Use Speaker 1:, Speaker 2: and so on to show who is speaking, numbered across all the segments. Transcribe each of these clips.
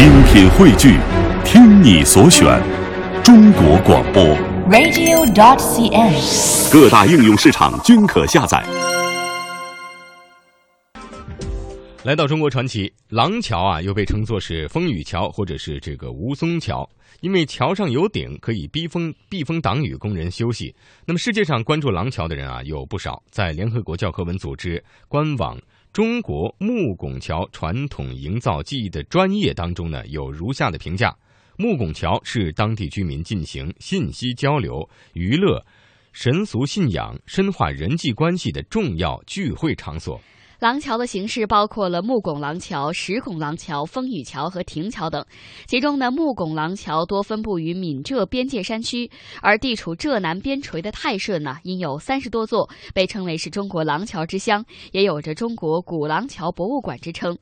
Speaker 1: 精品汇聚，听你所选，中国广播。
Speaker 2: radio.dot.cn，。
Speaker 1: 各大应用市场均可下载。
Speaker 3: 来到中国传奇，廊桥啊，又被称作是风雨桥或者是这个吴淞桥，因为桥上有顶，可以避风避风挡雨，供人休息。那么世界上关注廊桥的人啊有不少，在联合国教科文组织官网《中国木拱桥传统营造技艺》的专业当中呢，有如下的评价：木拱桥是当地居民进行信息交流、娱乐、神俗信仰、深化人际关系的重要聚会场所。
Speaker 4: 廊桥的形式包括了木拱廊桥、石拱廊桥、风雨桥和亭桥等。其中呢，木拱廊桥多分布于闽浙边界山区，而地处浙南边陲的泰顺呢，因有三十多座，被称为是中国廊桥之乡，也有着中国古廊桥博物馆之称。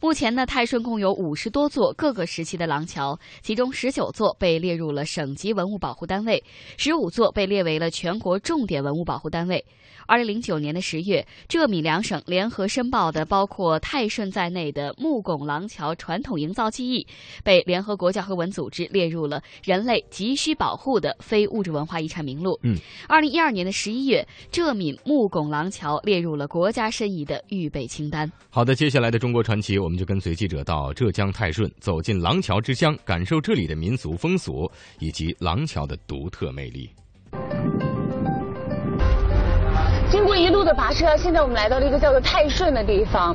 Speaker 4: 目前呢，泰顺共有五十多座各个时期的廊桥，其中十九座被列入了省级文物保护单位，十五座被列为了全国重点文物保护单位。二零零九年的十月，浙闽两省联合申报的包括泰顺在内的木拱廊桥传统营造技艺，被联合国教科文组织列入了人类急需保护的非物质文化遗产名录。
Speaker 3: 嗯，
Speaker 4: 二零一二年的十一月，浙闽木拱廊桥列入了国家申遗的预备清单。
Speaker 3: 好的，接下来的中国传奇，我们就跟随记者到浙江泰顺，走进廊桥之乡，感受这里的民俗风俗以及廊桥的独特魅力。
Speaker 5: 的跋涉，现在我们来到了一个叫做泰顺的地方。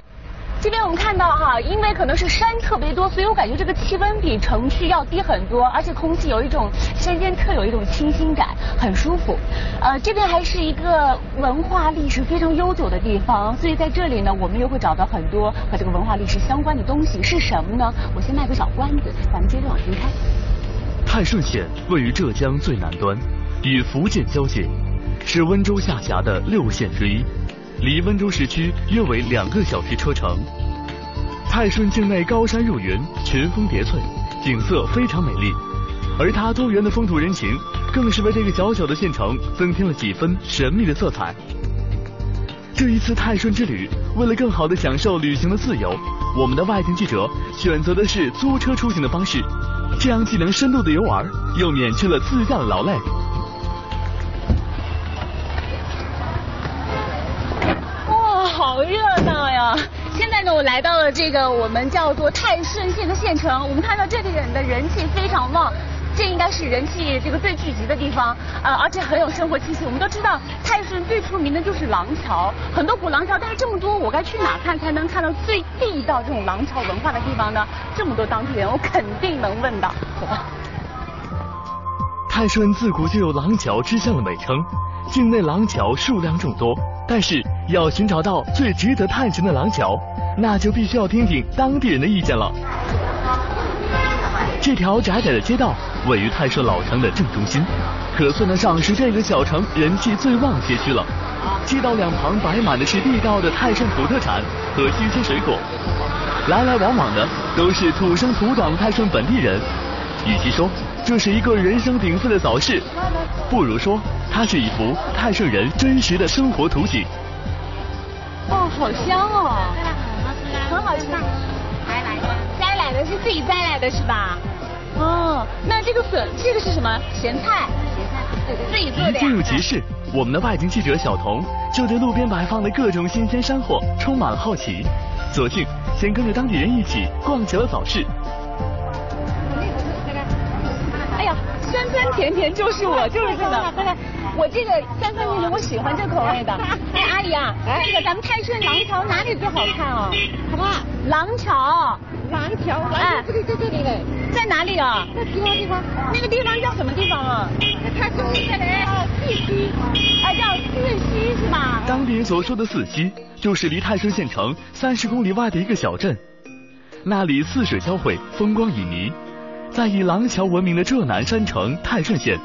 Speaker 5: 这边我们看到哈，因为可能是山特别多，所以我感觉这个气温比城区要低很多，而且空气有一种山间特有一种清新感，很舒服。呃，这边还是一个文化历史非常悠久的地方，所以在这里呢，我们又会找到很多和这个文化历史相关的东西。是什么呢？我先卖个小关子，咱们接着往前开。
Speaker 6: 泰顺县位于浙江最南端，与福建交界，是温州下辖的六县之一，离温州市区约为两个小时车程。泰顺境内高山入云，群峰叠翠，景色非常美丽，而它多元的风土人情，更是为这个小小的县城增添了几分神秘的色彩。这一次泰顺之旅，为了更好的享受旅行的自由，我们的外景记者选择的是租车出行的方式。这样既能深度的游玩，又免去了自驾的劳累。
Speaker 5: 好热闹呀！现在呢，我来到了这个我们叫做泰顺县的县城，我们看到这里人的人气非常旺。这应该是人气这个最聚集的地方，呃，而且很有生活气息。我们都知道泰顺最出名的就是廊桥，很多古廊桥，但是这么多，我该去哪看才能看到最地道这种廊桥文化的地方呢？这么多当地人，我肯定能问到。走吧。
Speaker 6: 泰顺自古就有廊桥之乡的美称，境内廊桥数量众多，但是要寻找到最值得探寻的廊桥，那就必须要听听当地人的意见了。这条窄窄的街道位于泰顺老城的正中心，可算得上是这个小城人气最旺街区了。街道两旁摆满的是地道的泰顺土特产和新鲜水果，来来往往的都是土生土长的泰顺本地人。与其说这是一个人声鼎沸的早市，不如说它是一幅泰顺人真实的生活图景。
Speaker 5: 哇，好香哦！很好吃。摘来的，摘来的是自己摘来的是吧？哦，那这个粉，这个是什么？咸菜。咸菜，对对，自己做的。
Speaker 6: 一进入集市，我们的外景记者小童就对路边摆放的各种新鲜山货充满了好奇，索性先跟着当地人一起逛起了早市。
Speaker 5: 甜甜就是我，就是这个。我这个酸酸甜甜，我喜欢这口味的。哎，阿姨啊，这个咱们泰顺廊桥哪里最好看啊？
Speaker 7: 什么？
Speaker 5: 廊桥。
Speaker 7: 廊桥？哎，这里在这里嘞。
Speaker 5: 在哪里啊？
Speaker 7: 在其他地方。
Speaker 5: 那个地方叫什么地方啊？
Speaker 7: 它就是这里。四溪。
Speaker 5: 啊，叫四溪是吧？
Speaker 6: 当地人所说的四溪，就是离泰顺县城三十公里外的一个小镇，那里四水交汇，风光旖旎。在以廊桥闻名的浙南山城泰顺县，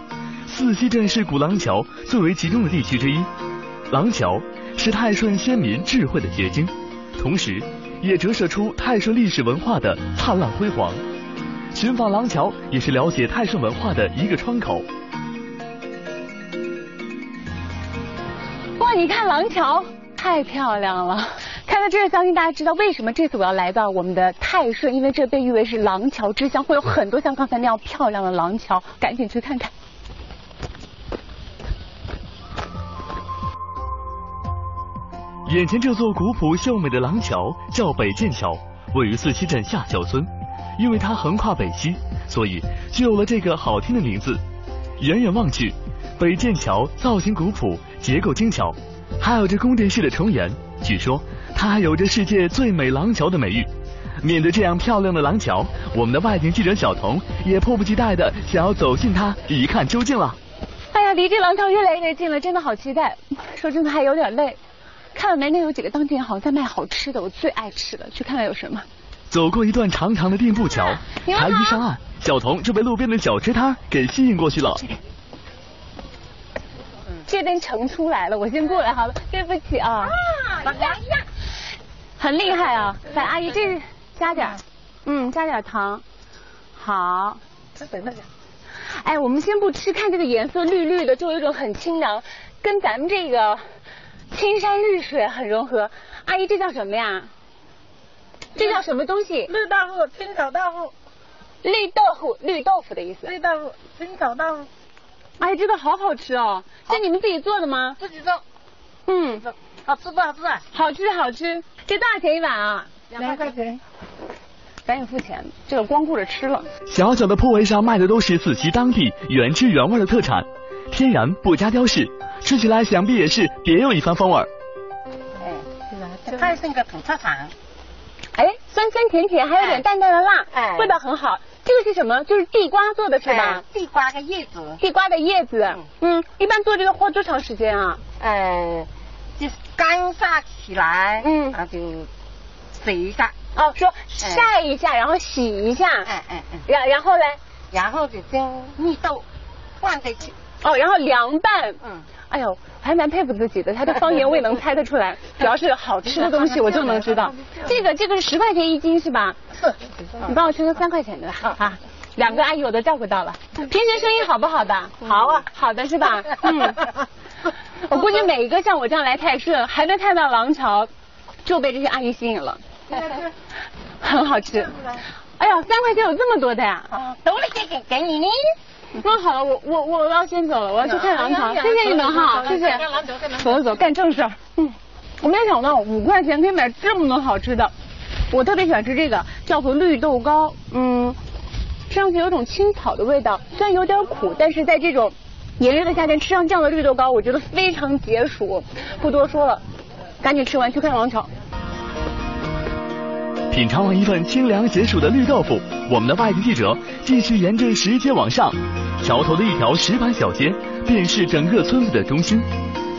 Speaker 6: 四溪镇是古廊桥最为集中的地区之一。廊桥是泰顺先民智慧的结晶，同时也折射出泰顺历史文化的灿烂辉煌。寻访廊桥也是了解泰顺文化的一个窗口。
Speaker 5: 哇，你看廊桥太漂亮了。看到这儿，相信大家知道为什么这次我要来到我们的泰顺，因为这被誉为是廊桥之乡，会有很多像刚才那样漂亮的廊桥，赶紧去看看。
Speaker 6: 眼前这座古朴秀美的廊桥叫北涧桥，位于四溪镇下桥村。因为它横跨北溪，所以就有了这个好听的名字。远远望去，北涧桥造型古朴，结构精巧，还有着宫殿式的重檐。据说它还有着世界最美廊桥的美誉。面对这样漂亮的廊桥，我们的外景记者小童也迫不及待的想要走进它一看究竟了。
Speaker 5: 哎呀，离这廊桥越来越近了，真的好期待。说真的还有点累。看了没？那有几个当地人好像在卖好吃的，我最爱吃的，去看看有什么。
Speaker 6: 走过一段长长的垫步桥，才一上岸，小童就被路边的小吃摊给吸引过去了。
Speaker 5: 这边盛出来了，我先过来好了，对不起啊。啊，很厉害啊！来，阿姨，这加点嗯，加点糖。好。再等等哎，我们先不吃，看这个颜色绿绿的，就有一种很清凉，跟咱们这个青山绿水很融合。阿姨，这叫什么呀？这叫什么东西？
Speaker 7: 绿豆腐，青草豆腐。
Speaker 5: 绿豆腐，绿豆腐的意思。
Speaker 7: 绿豆腐，青草豆腐。
Speaker 5: 哎，这个好好吃哦！这你们自己做的吗？
Speaker 7: 自己做。
Speaker 5: 嗯，
Speaker 7: 好吃不好吃？
Speaker 5: 好吃，好吃。这多少钱一碗啊？
Speaker 7: 两块钱。
Speaker 5: 赶紧付钱，这个光顾着吃了。
Speaker 6: 小小的铺位上卖的都是紫溪当地原汁原味的特产，天然不加雕饰，吃起来想必也是别有一番风味。
Speaker 7: 哎，是吧？泰顺个土特产。
Speaker 5: 哎，酸酸甜甜，还有点淡淡的辣，哎，味道很好。这个是什么？就是地瓜做的是吧？
Speaker 7: 地瓜的叶子。
Speaker 5: 地瓜的叶子，嗯，一般做这个花多长时间啊？
Speaker 7: 呃，就是干晒起来，嗯，然后就洗一下。
Speaker 5: 哦，说晒一下，然后洗一下。哎哎哎。然然后嘞？
Speaker 7: 然后就将蜜豆放进去。
Speaker 5: 哦，然后凉拌。嗯。哎呦，还蛮佩服自己的，他的方言我也能猜得出来。主要是好吃的东西，我就能知道。这个这个是十块钱一斤是吧？
Speaker 7: 是。
Speaker 5: 你帮我称个三块钱的吧。啊，两个阿姨我都照顾到了。平时生意好不好的？
Speaker 7: 好啊，
Speaker 5: 好的是吧？嗯。我估计每一个像我这样来泰顺，还没看到廊桥，就被这些阿姨吸引了。很好吃。哎呀，三块钱有这么多的呀？
Speaker 7: 啊，都了给给给你呢。
Speaker 5: 那好了，我我我要先走了，我要去看廊桥。谢谢你们哈，谢谢。走走走，干正事儿。嗯，我没想到五块钱可以买这么多好吃的。我特别喜欢吃这个，叫做绿豆糕。嗯，吃上去有种青草的味道，虽然有点苦，但是在这种炎热的夏天吃上这样的绿豆糕，我觉得非常解暑。不多说了，赶紧吃完去看廊桥。
Speaker 6: 品尝完一份清凉解暑的绿豆腐，我们的外地记者继续沿着石阶往上。桥头的一条石板小街，便是整个村子的中心。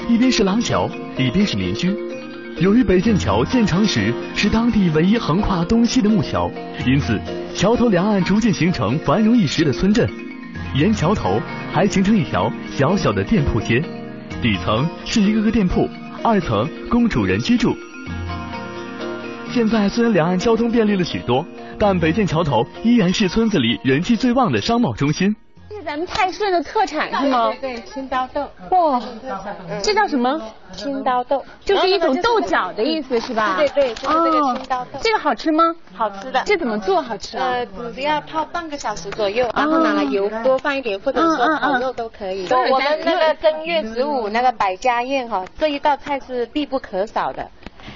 Speaker 6: 一边是廊桥，一边是民居。由于北涧桥建成时是当地唯一横跨东西的木桥，因此桥头两岸逐渐形成繁荣一时的村镇。沿桥头还形成一条小小的店铺街，底层是一个个店铺，二层供主人居住。现在虽然两岸交通便利了许多，但北建桥头依然是村子里人气最旺的商贸中心。
Speaker 5: 咱们泰顺的特产是吗？
Speaker 7: 对，青刀豆。
Speaker 5: 哇，这叫什么？
Speaker 7: 青刀豆，
Speaker 5: 就是一种豆角的意思是吧？
Speaker 7: 对对，就是这个青刀豆。
Speaker 5: 这个好吃吗？
Speaker 7: 好吃的。
Speaker 5: 这怎么做好吃啊？
Speaker 7: 呃，只要泡半个小时左右，然后拿了油多放一点，或者说烤肉都可以。我们那个正月十五那个百家宴哈，这一道菜是必不可少的。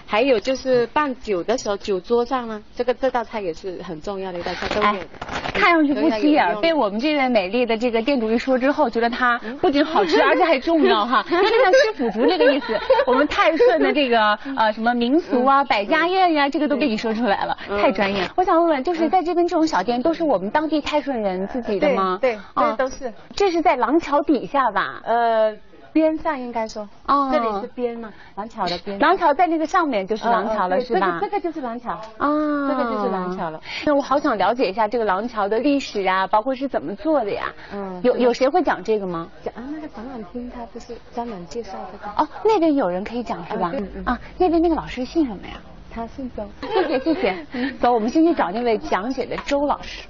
Speaker 7: 还有就是办酒的时候，酒桌上呢，这个这道菜也是很重要的一道菜，都有。
Speaker 5: 看上去不起眼，被我们这位美丽的这个店主一说之后，觉得它不仅好吃，而且还重要哈，有点像吃腐竹这个意思。我们泰顺的这个呃什么民俗啊、百家宴呀，这个都被你说出来了，太专业。我想问问，就是在这边这种小店，都是我们当地泰顺人自己的吗？
Speaker 7: 对，对，都是。
Speaker 5: 这是在廊桥底下吧？
Speaker 7: 呃。边上应该说，哦，这里是边嘛，廊桥的边。
Speaker 5: 廊桥在那个上面就是廊桥了，是
Speaker 7: 吧？这个就是廊桥，啊，这个就是廊桥了。
Speaker 5: 那我好想了解一下这个廊桥的历史啊，包括是怎么做的呀？嗯，有有谁会讲这个吗？
Speaker 7: 讲啊，那个展览厅他不是专门介绍这个。
Speaker 5: 哦，那边有人可以讲是吧？嗯嗯。啊，那边那个老师姓什么呀？
Speaker 7: 他姓周。
Speaker 5: 谢谢谢谢。走，我们先去找那位讲解的周老师。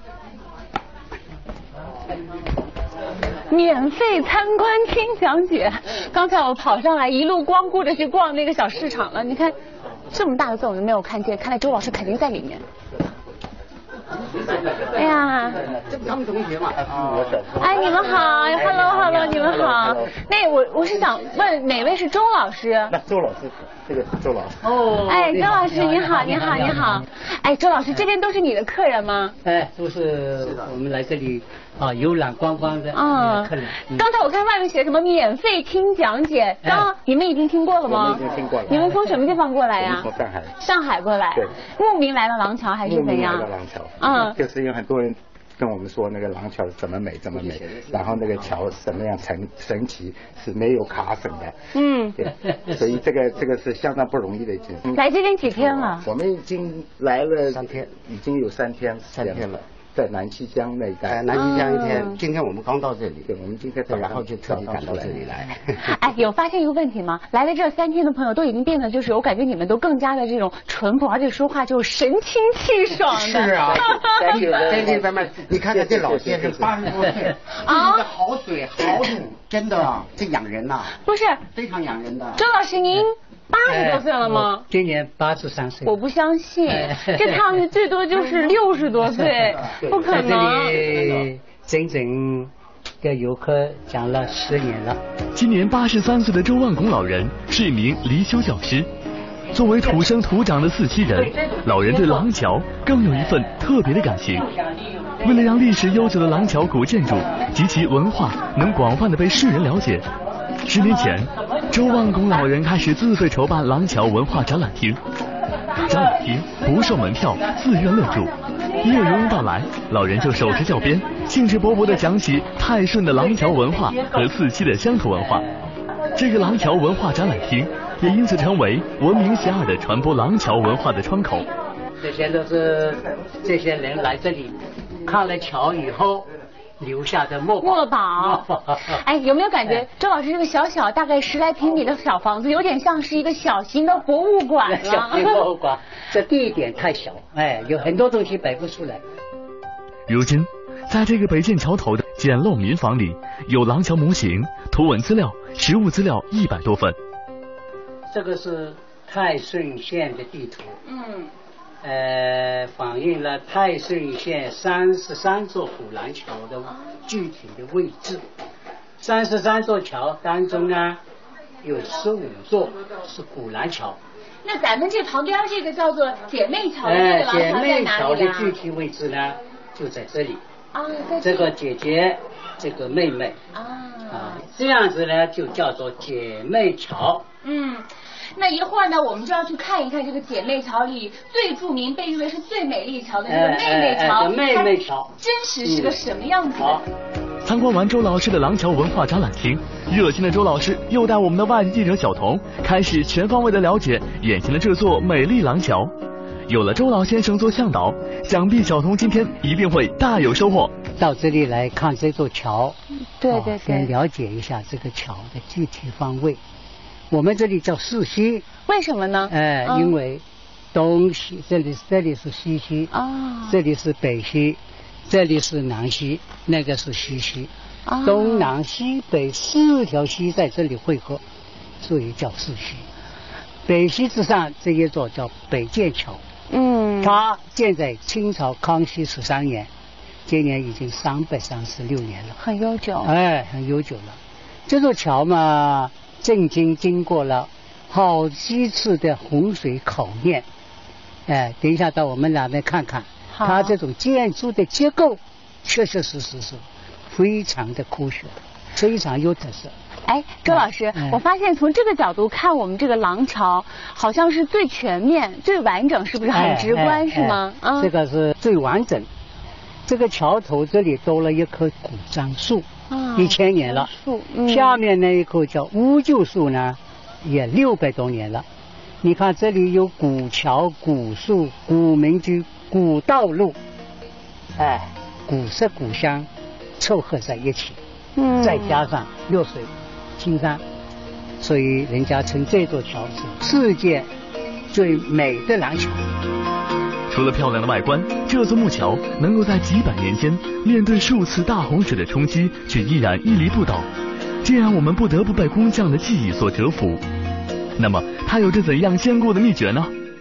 Speaker 5: 免费参观听讲解。刚才我跑上来，一路光顾着去逛那个小市场了。你看，这么大的字我都没有看见，看来周老师肯定在里面。哎呀，
Speaker 2: 这不他们同学嘛？
Speaker 5: 哎，你们好，Hello Hello，你们好。那我我是想问哪位是周老师？
Speaker 2: 那周老师，这个周老师。
Speaker 5: 哦。哎，周老师你好，你好，你好。哎，周老师，这边都是你的客人吗？
Speaker 8: 哎，都是我们来这里啊游览观光的客人。
Speaker 5: 刚才我看外面写什么免费听讲解，刚你们已经听过了吗？
Speaker 2: 已经听过了。
Speaker 5: 你们从什么地方过来呀？
Speaker 2: 从上海。
Speaker 5: 上海过来。
Speaker 2: 对。
Speaker 5: 慕名来了廊桥还是怎样？
Speaker 2: 慕名来了廊桥。嗯，就是有很多人跟我们说那个廊桥怎么美怎么美，然后那个桥什么样神神奇是没有卡榫的。嗯，对，所以这个这个是相当不容易的一件事。
Speaker 5: 来这边几天了？
Speaker 2: 我们已经来了
Speaker 8: 三天，
Speaker 2: 已经有三天
Speaker 8: 三天了。
Speaker 2: 在南溪江那一带，
Speaker 8: 南溪江一天，今天我们刚到这里，
Speaker 2: 对，我们今天
Speaker 8: 然后就特地赶到这里来。
Speaker 5: 哎，有发现一个问题吗？来了这三天的朋友都已经变得就是，我感觉你们都更加的这种淳朴，而且说话就神清气爽的。
Speaker 8: 是啊，在这方面，你看看这老先生 八十多岁，啊，好嘴好土，真的，这养人呐。
Speaker 5: 不是，
Speaker 8: 非常养人的。
Speaker 5: 周老师您。八十多岁了吗？
Speaker 8: 今年八十三岁。
Speaker 5: 我不相信，这趟去最多就是 六十多岁，不可能。
Speaker 8: 这里整整给游客讲了十年了。
Speaker 6: 今年八十三岁的周万拱老人是一名离休教师。作为土生土长的四溪人，老人对廊桥更有一份特别的感情。为了让历史悠久的廊桥古建筑及其文化能广泛的被世人了解。十年前，周万公老人开始自费筹办廊桥文化展览厅。展览厅不收门票，自愿入住。一有游人到来，老人就手持教鞭，兴致勃勃地讲起泰顺的廊桥文化和四溪的乡土文化。这个廊桥文化展览厅也因此成为闻名遐迩的传播廊桥文化的窗口。
Speaker 8: 这些都是这些人来这里看了桥以后。留下的墨
Speaker 5: 墨宝，哎，有没有感觉周老师这个小小大概十来平米的小房子，有点像是一个小型的博物馆
Speaker 8: 小型博物馆，这地点太小，哎，有很多东西摆不出来。
Speaker 6: 如今，在这个北建桥头的简陋民房里，有廊桥模型、图文资料、实物资料一百多份。
Speaker 8: 这个是泰顺县的地图。嗯。呃，反映了泰顺县三十三座古兰桥的具体的位置。三十三座桥当中呢，有十五座是古兰桥。
Speaker 5: 那咱们这旁边这个叫做姐妹桥的
Speaker 8: 这个姐妹桥的具体位置呢，就在这里。啊，这个姐姐，这个妹妹。啊。啊，这样子呢，就叫做姐妹桥。嗯。
Speaker 5: 那一会儿呢，我们就要去看一看这个姐妹桥里最著名、被誉为是最美丽桥的那个妹妹桥。
Speaker 8: 妹妹桥，
Speaker 5: 真实是个什么样子？
Speaker 6: 参观完周老师的廊桥文化展览厅，热心的周老师又带我们的外地记者小童开始全方位的了解眼前的这座美丽廊桥。有了周老先生做向导，想必小童今天一定会大有收获。
Speaker 8: 到这里来看这座桥，
Speaker 5: 对对对，
Speaker 8: 先了解一下这个桥的具体方位。我们这里叫四溪，
Speaker 5: 为什么呢？
Speaker 8: 哎，因为东西这里这里是西溪，啊，这里是北溪，这里是南溪，那个是西溪，东南西北四条溪在这里汇合，所以叫四溪。北溪之上这一座叫北建桥，嗯，它建在清朝康熙十三年，今年已经三百三十六年了，
Speaker 5: 很悠久，
Speaker 8: 哎，很悠久了。这座桥嘛。震惊经过了好几次的洪水考验，哎，等一下到我们那边看看，它这种建筑的结构确确实实是非常的科学，非常有特色。
Speaker 5: 哎，周老师，我发现从这个角度看，我们这个廊桥好像是最全面、最完整，是不是很直观？是吗？
Speaker 8: 啊，这个是最完整。这个桥头这里多了一棵古樟树。一千年了，下面那一棵叫乌桕树呢，也六百多年了。你看这里有古桥、古树、古民居、古道路，哎，古色古香凑合在一起，再加上绿水青山，所以人家称这座桥是世界最美的廊桥。
Speaker 6: 除了漂亮的外观，这座木桥能够在几百年间面对数次大洪水的冲击，却依然屹立不倒，这让我们不得不被工匠的技艺所折服。那么，它有着怎样坚固的秘诀呢？